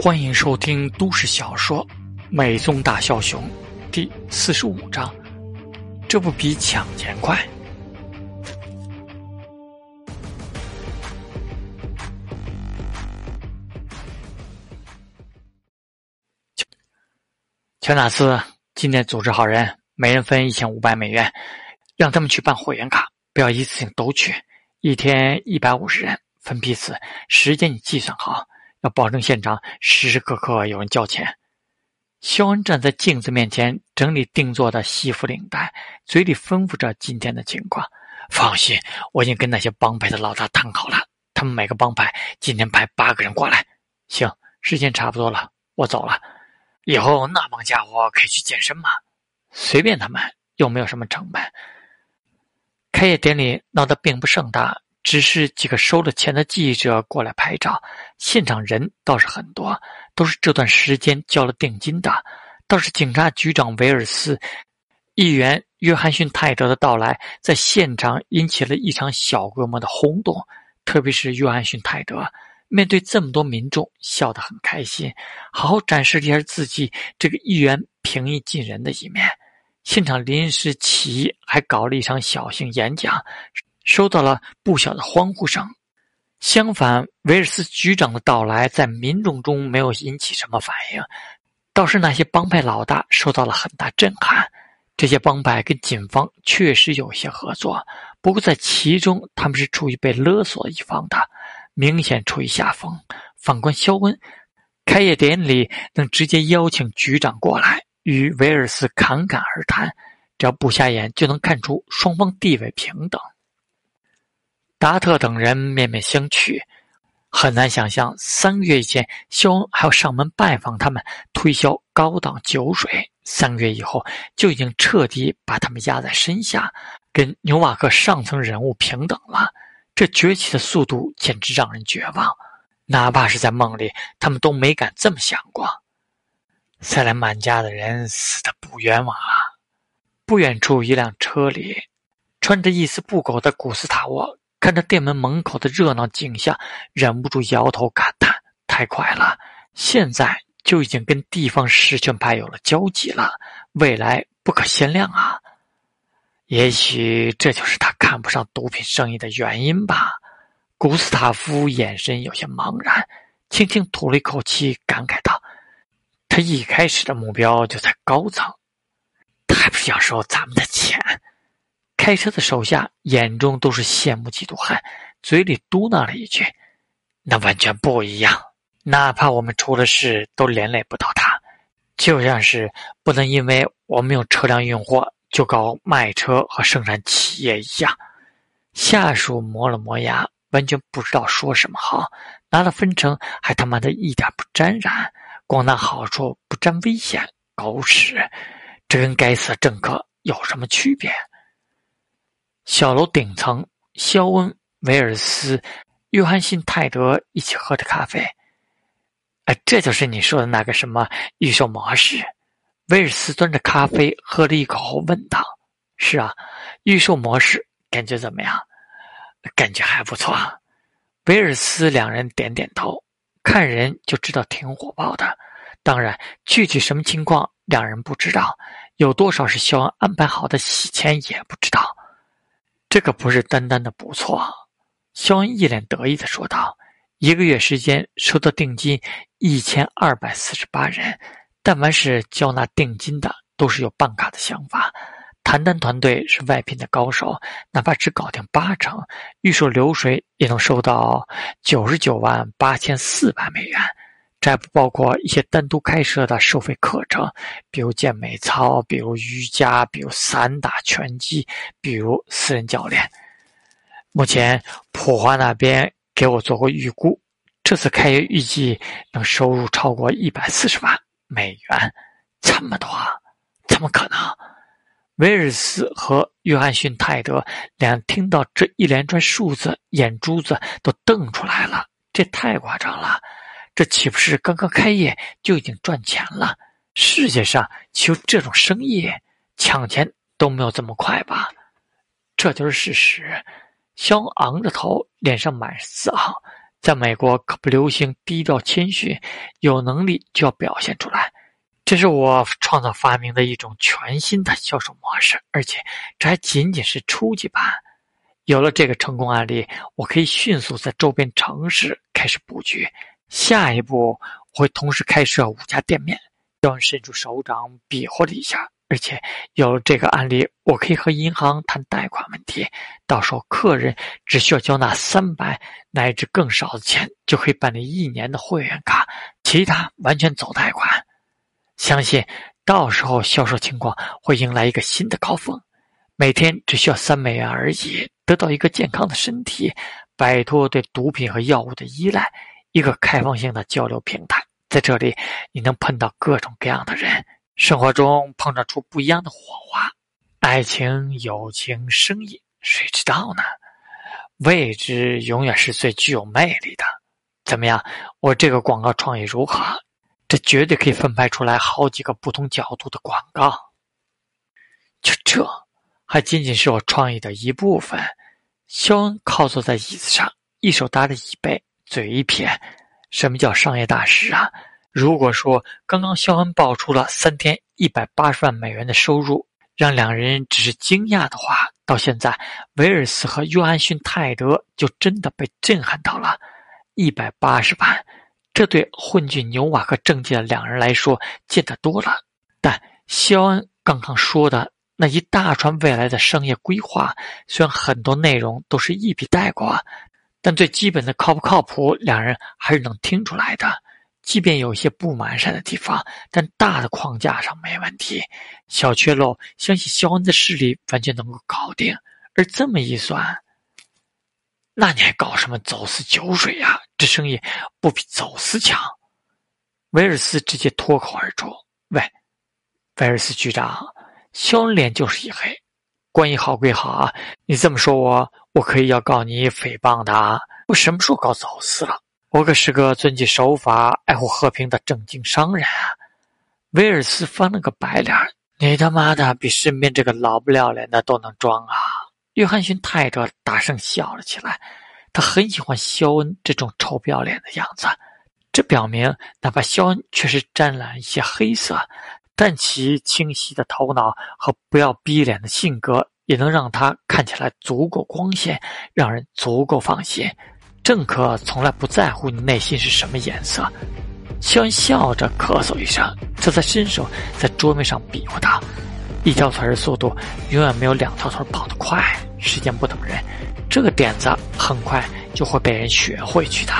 欢迎收听都市小说《美宗大枭雄》第四十五章。这不比抢钱快？乔纳斯，今天组织好人，每人分一千五百美元，让他们去办会员卡，不要一次性都去，一天一百五十人，分批次，时间你计算好。要保证现场时时刻刻有人交钱。肖恩站在镜子面前整理定做的西服领带，嘴里吩咐着今天的情况。放心，我已经跟那些帮派的老大谈好了，他们每个帮派今天派八个人过来。行，时间差不多了，我走了。以后那帮家伙可以去健身吗？随便他们，又没有什么成本。开业典礼闹得并不盛大。只是几个收了钱的记者过来拍照，现场人倒是很多，都是这段时间交了定金的。倒是警察局长维尔斯、议员约翰逊泰德的到来，在现场引起了一场小规模的轰动。特别是约翰逊泰德，面对这么多民众，笑得很开心，好好展示一下自己这个议员平易近人的一面。现场临时起意还搞了一场小型演讲。收到了不小的欢呼声。相反，维尔斯局长的到来在民众中没有引起什么反应，倒是那些帮派老大受到了很大震撼。这些帮派跟警方确实有些合作，不过在其中他们是处于被勒索一方的，明显处于下风。反观肖恩，开业典礼能直接邀请局长过来与维尔斯侃侃而谈，只要不瞎眼就能看出双方地位平等。达特等人面面相觑，很难想象三个月以前肖恩还要上门拜访他们，推销高档酒水。三个月以后，就已经彻底把他们压在身下，跟纽瓦克上层人物平等了。这崛起的速度简直让人绝望，哪怕是在梦里，他们都没敢这么想过。塞莱曼家的人死的不冤枉啊！不远处，一辆车里，穿着一丝不苟的古斯塔沃。看着店门门口的热闹景象，忍不住摇头感叹：“太快了，现在就已经跟地方实权派有了交集了，未来不可限量啊！也许这就是他看不上毒品生意的原因吧。”古斯塔夫眼神有些茫然，轻轻吐了一口气，感慨道：“他一开始的目标就在高层，他还不是要收咱们的钱？”开车的手下眼中都是羡慕嫉妒恨，嘴里嘟囔了一句：“那完全不一样，哪怕我们出了事，都连累不到他。就像是不能因为我们用车辆运货，就搞卖车和生产企业一样。”下属磨了磨牙，完全不知道说什么好。拿了分成，还他妈的一点不沾染，光拿好处不沾危险，狗屎！这跟该死的政客有什么区别？小楼顶层，肖恩、威尔斯、约翰逊、泰德一起喝着咖啡。哎，这就是你说的那个什么预售模式？威尔斯端着咖啡喝了一口后问道：“是啊，预售模式感觉怎么样？感觉还不错。”威尔斯两人点点头，看人就知道挺火爆的。当然，具体什么情况两人不知道，有多少是肖恩安排好的洗钱也不知道。这可不是单单的不错，肖恩一脸得意的说道：“一个月时间收到定金一千二百四十八人，但凡是交纳定金的，都是有办卡的想法。谈单团队是外聘的高手，哪怕只搞定八成，预售流水也能收到九十九万八千四百美元。”这还不包括一些单独开设的收费课程，比如健美操，比如瑜伽，比如散打拳击，比如私人教练。目前普华那边给我做过预估，这次开业预计能收入超过一百四十万美元。这么多，怎么可能？威尔斯和约翰逊泰德两听到这一连串数字，眼珠子都瞪出来了。这太夸张了！这岂不是刚刚开业就已经赚钱了？世界上就这种生意，抢钱都没有这么快吧？这就是事实。肖昂着头，脸上满是自豪。在美国可不流行低调谦逊，有能力就要表现出来。这是我创造发明的一种全新的销售模式，而且这还仅仅是初级版。有了这个成功案例，我可以迅速在周边城市开始布局。下一步，我会同时开设五家店面。肖恩伸出手掌比划了一下，而且有了这个案例，我可以和银行谈贷款问题。到时候客人只需要交纳三百乃至更少的钱，就可以办理一年的会员卡，其他完全走贷款。相信到时候销售情况会迎来一个新的高峰。每天只需要三美元而已，得到一个健康的身体，摆脱对毒品和药物的依赖，一个开放性的交流平台。在这里，你能碰到各种各样的人，生活中碰撞出不一样的火花。爱情、友情、生意，谁知道呢？未知永远是最具有魅力的。怎么样？我这个广告创意如何？这绝对可以分派出来好几个不同角度的广告。就这，还仅仅是我创意的一部分。肖恩靠坐在椅子上，一手搭着椅背，嘴一撇：“什么叫商业大师啊？如果说刚刚肖恩爆出了三天一百八十万美元的收入，让两人只是惊讶的话，到现在，威尔斯和约翰逊泰德就真的被震撼到了，一百八十万。”这对混迹牛瓦克政界的两人来说见得多了，但肖恩刚刚说的那一大串未来的商业规划，虽然很多内容都是一笔带过，但最基本的靠不靠谱，两人还是能听出来的。即便有一些不完善的地方，但大的框架上没问题。小缺漏，相信肖恩的势力完全能够搞定。而这么一算。那你还搞什么走私酒水呀？这生意不比走私强。威尔斯直接脱口而出：“喂，威尔斯局长，肖恩脸就是一黑。关系好归好啊，你这么说我，我可以要告你诽谤的啊！我什么时候搞走私了？我可是个遵纪守法、爱护和平的正经商人啊！”威尔斯翻了个白脸：“你他妈的比身边这个老不要脸的都能装啊！”约翰逊泰德大声笑了起来，他很喜欢肖恩这种臭不要脸的样子。这表明，哪怕肖恩确实沾染一些黑色，但其清晰的头脑和不要逼脸的性格，也能让他看起来足够光鲜，让人足够放心。政客从来不在乎你内心是什么颜色。肖恩笑着咳嗽一声，这才伸手在桌面上比划道：“一条腿的速度，永远没有两条腿跑得快。”时间不等人，这个点子很快就会被人学会去的。